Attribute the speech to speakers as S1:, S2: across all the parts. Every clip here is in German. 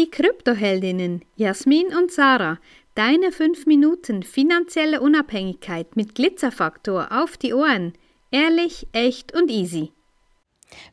S1: die Kryptoheldinnen Jasmin und Sarah. Deine 5 Minuten finanzielle Unabhängigkeit mit Glitzerfaktor auf die Ohren. Ehrlich, echt und easy.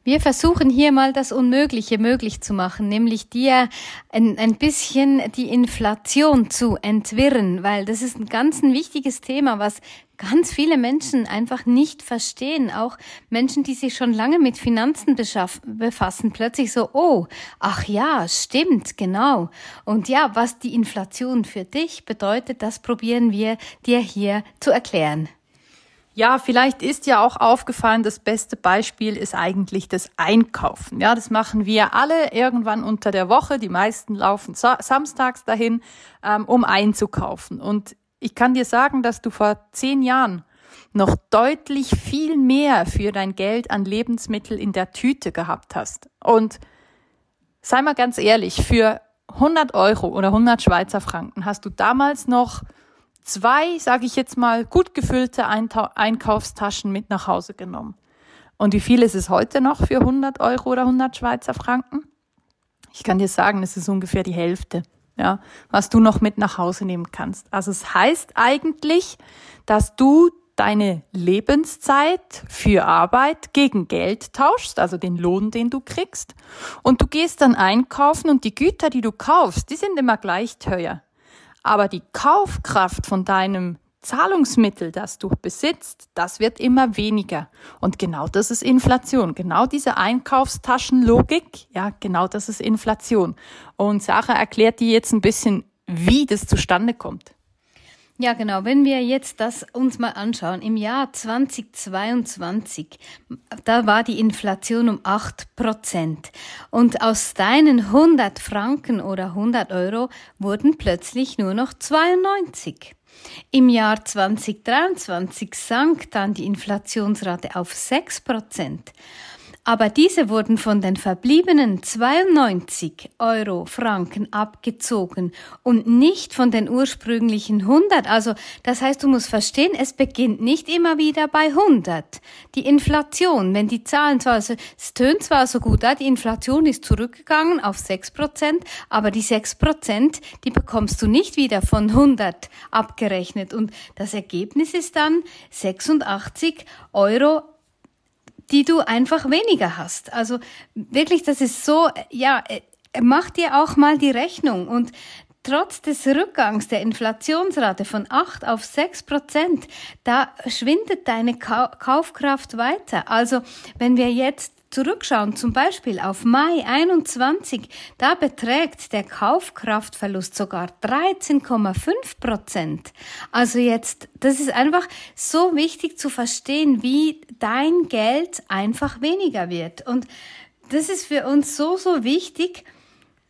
S2: Wir versuchen hier mal das Unmögliche möglich zu machen, nämlich dir ein, ein bisschen die Inflation zu entwirren, weil das ist ein ganz ein wichtiges Thema, was ganz viele Menschen einfach nicht verstehen. Auch Menschen, die sich schon lange mit Finanzen befassen, plötzlich so, oh, ach ja, stimmt, genau. Und ja, was die Inflation für dich bedeutet, das probieren wir dir hier zu erklären.
S3: Ja, vielleicht ist ja auch aufgefallen, das beste Beispiel ist eigentlich das Einkaufen. Ja, das machen wir alle irgendwann unter der Woche. Die meisten laufen samstags dahin, ähm, um einzukaufen. Und ich kann dir sagen, dass du vor zehn Jahren noch deutlich viel mehr für dein Geld an Lebensmittel in der Tüte gehabt hast. Und sei mal ganz ehrlich, für 100 Euro oder 100 Schweizer Franken hast du damals noch zwei, sage ich jetzt mal, gut gefüllte Einkaufstaschen mit nach Hause genommen. Und wie viel ist es heute noch für 100 Euro oder 100 Schweizer Franken? Ich kann dir sagen, es ist ungefähr die Hälfte, ja, was du noch mit nach Hause nehmen kannst. Also es heißt eigentlich, dass du deine Lebenszeit für Arbeit gegen Geld tauschst, also den Lohn, den du kriegst. Und du gehst dann einkaufen und die Güter, die du kaufst, die sind immer gleich teuer. Aber die Kaufkraft von deinem Zahlungsmittel, das du besitzt, das wird immer weniger. Und genau das ist Inflation. Genau diese Einkaufstaschenlogik, ja, genau das ist Inflation. Und Sarah erklärt dir jetzt ein bisschen, wie das zustande kommt.
S2: Ja, genau. Wenn wir jetzt das uns mal anschauen, im Jahr 2022, da war die Inflation um acht Prozent. Und aus deinen 100 Franken oder 100 Euro wurden plötzlich nur noch 92. Im Jahr 2023 sank dann die Inflationsrate auf 6 Prozent aber diese wurden von den verbliebenen 92 Euro Franken abgezogen und nicht von den ursprünglichen 100. Also das heißt, du musst verstehen, es beginnt nicht immer wieder bei 100. Die Inflation, wenn die Zahlen zwar, also, es tönt zwar so gut, die Inflation ist zurückgegangen auf 6 Prozent, aber die 6 Prozent, die bekommst du nicht wieder von 100 abgerechnet und das Ergebnis ist dann 86 Euro die du einfach weniger hast. Also wirklich, das ist so, ja, äh, mach dir auch mal die Rechnung und Trotz des Rückgangs der Inflationsrate von 8 auf 6 Prozent, da schwindet deine Kaufkraft weiter. Also wenn wir jetzt zurückschauen, zum Beispiel auf Mai 21, da beträgt der Kaufkraftverlust sogar 13,5 Prozent. Also jetzt, das ist einfach so wichtig zu verstehen, wie dein Geld einfach weniger wird. Und das ist für uns so, so wichtig,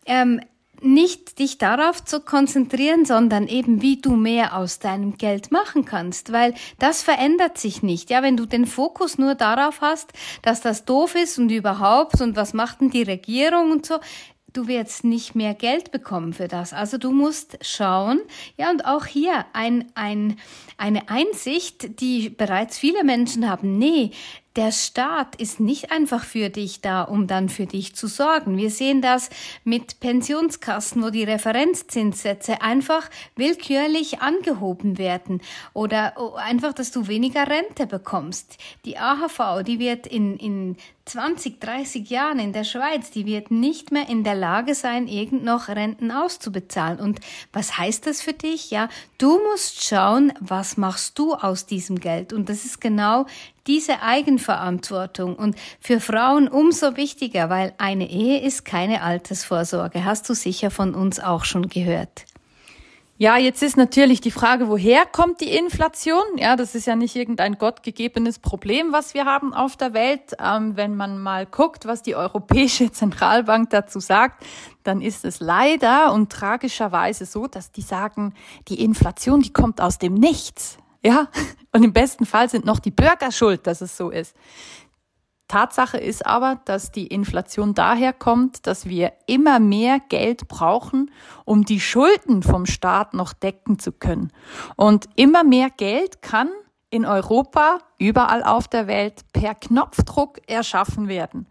S2: ähm, nicht dich darauf zu konzentrieren, sondern eben wie du mehr aus deinem Geld machen kannst, weil das verändert sich nicht. Ja, wenn du den Fokus nur darauf hast, dass das doof ist und überhaupt und was macht denn die Regierung und so, du wirst nicht mehr Geld bekommen für das. Also du musst schauen, ja, und auch hier ein, ein, eine Einsicht, die bereits viele Menschen haben. Nee, der Staat ist nicht einfach für dich da, um dann für dich zu sorgen. Wir sehen das mit Pensionskassen, wo die Referenzzinssätze einfach willkürlich angehoben werden oder einfach, dass du weniger Rente bekommst. Die AHV, die wird in, in 20, 30 Jahren in der Schweiz, die wird nicht mehr in der Lage sein, irgend noch Renten auszubezahlen. Und was heißt das für dich? Ja, du musst schauen, was machst du aus diesem Geld? Und das ist genau diese Eigenverantwortung und für Frauen umso wichtiger, weil eine Ehe ist keine Altersvorsorge. Hast du sicher von uns auch schon gehört.
S3: Ja, jetzt ist natürlich die Frage, woher kommt die Inflation? Ja, das ist ja nicht irgendein gottgegebenes Problem, was wir haben auf der Welt. Ähm, wenn man mal guckt, was die Europäische Zentralbank dazu sagt, dann ist es leider und tragischerweise so, dass die sagen, die Inflation, die kommt aus dem Nichts. Ja, und im besten Fall sind noch die Bürger schuld, dass es so ist. Tatsache ist aber, dass die Inflation daher kommt, dass wir immer mehr Geld brauchen, um die Schulden vom Staat noch decken zu können. Und immer mehr Geld kann in Europa, überall auf der Welt, per Knopfdruck erschaffen werden.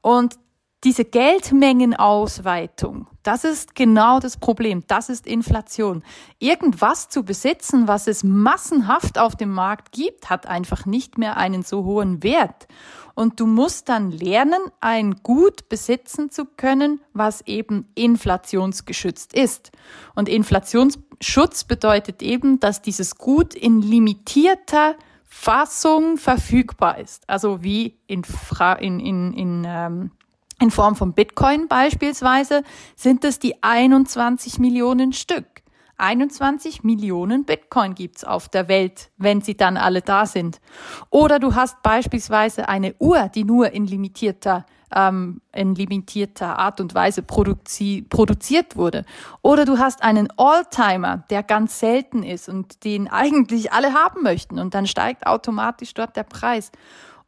S3: Und diese Geldmengenausweitung, das ist genau das Problem. Das ist Inflation. Irgendwas zu besitzen, was es massenhaft auf dem Markt gibt, hat einfach nicht mehr einen so hohen Wert. Und du musst dann lernen, ein Gut besitzen zu können, was eben inflationsgeschützt ist. Und Inflationsschutz bedeutet eben, dass dieses Gut in limitierter Fassung verfügbar ist. Also wie in, Fra in, in, in ähm, in Form von Bitcoin beispielsweise sind es die 21 Millionen Stück. 21 Millionen Bitcoin gibt's auf der Welt, wenn sie dann alle da sind. Oder du hast beispielsweise eine Uhr, die nur in limitierter, ähm, in limitierter Art und Weise produzi produziert wurde. Oder du hast einen Alltimer, der ganz selten ist und den eigentlich alle haben möchten und dann steigt automatisch dort der Preis.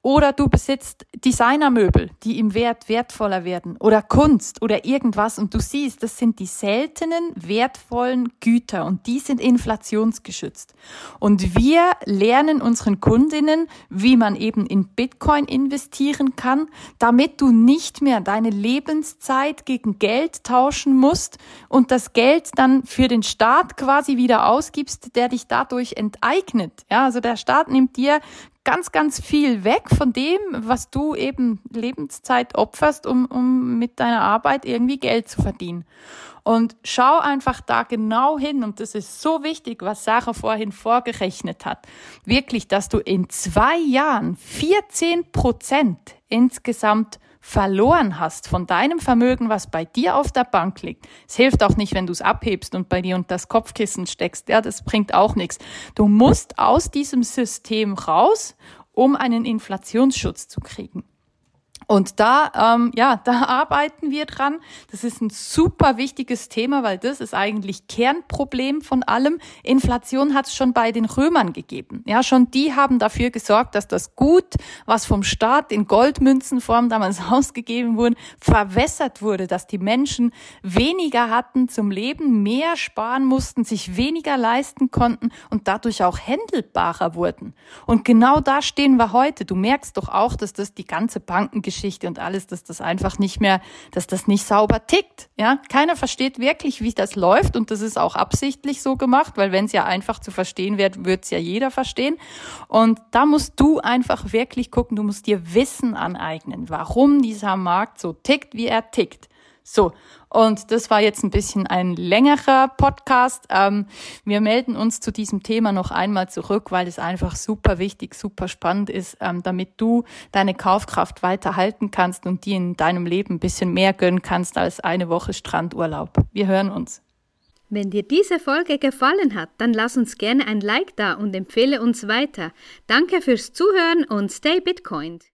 S3: Oder du besitzt Designermöbel, die im Wert wertvoller werden. Oder Kunst oder irgendwas. Und du siehst, das sind die seltenen, wertvollen Güter und die sind inflationsgeschützt. Und wir lernen unseren Kundinnen, wie man eben in Bitcoin investieren kann, damit du nicht mehr deine Lebenszeit gegen Geld tauschen musst und das Geld dann für den Staat quasi wieder ausgibst, der dich dadurch enteignet. Ja, also der Staat nimmt dir ganz, ganz viel weg von dem, was du eben Lebenszeit opferst, um, um mit deiner Arbeit irgendwie Geld zu verdienen. Und schau einfach da genau hin, und das ist so wichtig, was Sarah vorhin vorgerechnet hat. Wirklich, dass du in zwei Jahren 14 Prozent insgesamt verloren hast von deinem Vermögen, was bei dir auf der Bank liegt. Es hilft auch nicht, wenn du es abhebst und bei dir unter das Kopfkissen steckst. Ja, das bringt auch nichts. Du musst aus diesem System raus, um einen Inflationsschutz zu kriegen. Und da, ähm, ja, da arbeiten wir dran. Das ist ein super wichtiges Thema, weil das ist eigentlich Kernproblem von allem. Inflation hat es schon bei den Römern gegeben. Ja, schon die haben dafür gesorgt, dass das Gut, was vom Staat in Goldmünzenform damals ausgegeben wurde, verwässert wurde, dass die Menschen weniger hatten zum Leben, mehr sparen mussten, sich weniger leisten konnten und dadurch auch händelbarer wurden. Und genau da stehen wir heute. Du merkst doch auch, dass das die ganze Bankengeschichte Geschichte und alles, dass das einfach nicht mehr, dass das nicht sauber tickt. Ja, keiner versteht wirklich, wie das läuft und das ist auch absichtlich so gemacht, weil wenn es ja einfach zu verstehen wird, wird es ja jeder verstehen. Und da musst du einfach wirklich gucken, du musst dir Wissen aneignen, warum dieser Markt so tickt, wie er tickt. So, und das war jetzt ein bisschen ein längerer Podcast. Ähm, wir melden uns zu diesem Thema noch einmal zurück, weil es einfach super wichtig, super spannend ist, ähm, damit du deine Kaufkraft weiter halten kannst und die in deinem Leben ein bisschen mehr gönnen kannst als eine Woche Strandurlaub. Wir hören uns.
S1: Wenn dir diese Folge gefallen hat, dann lass uns gerne ein Like da und empfehle uns weiter. Danke fürs Zuhören und stay Bitcoin.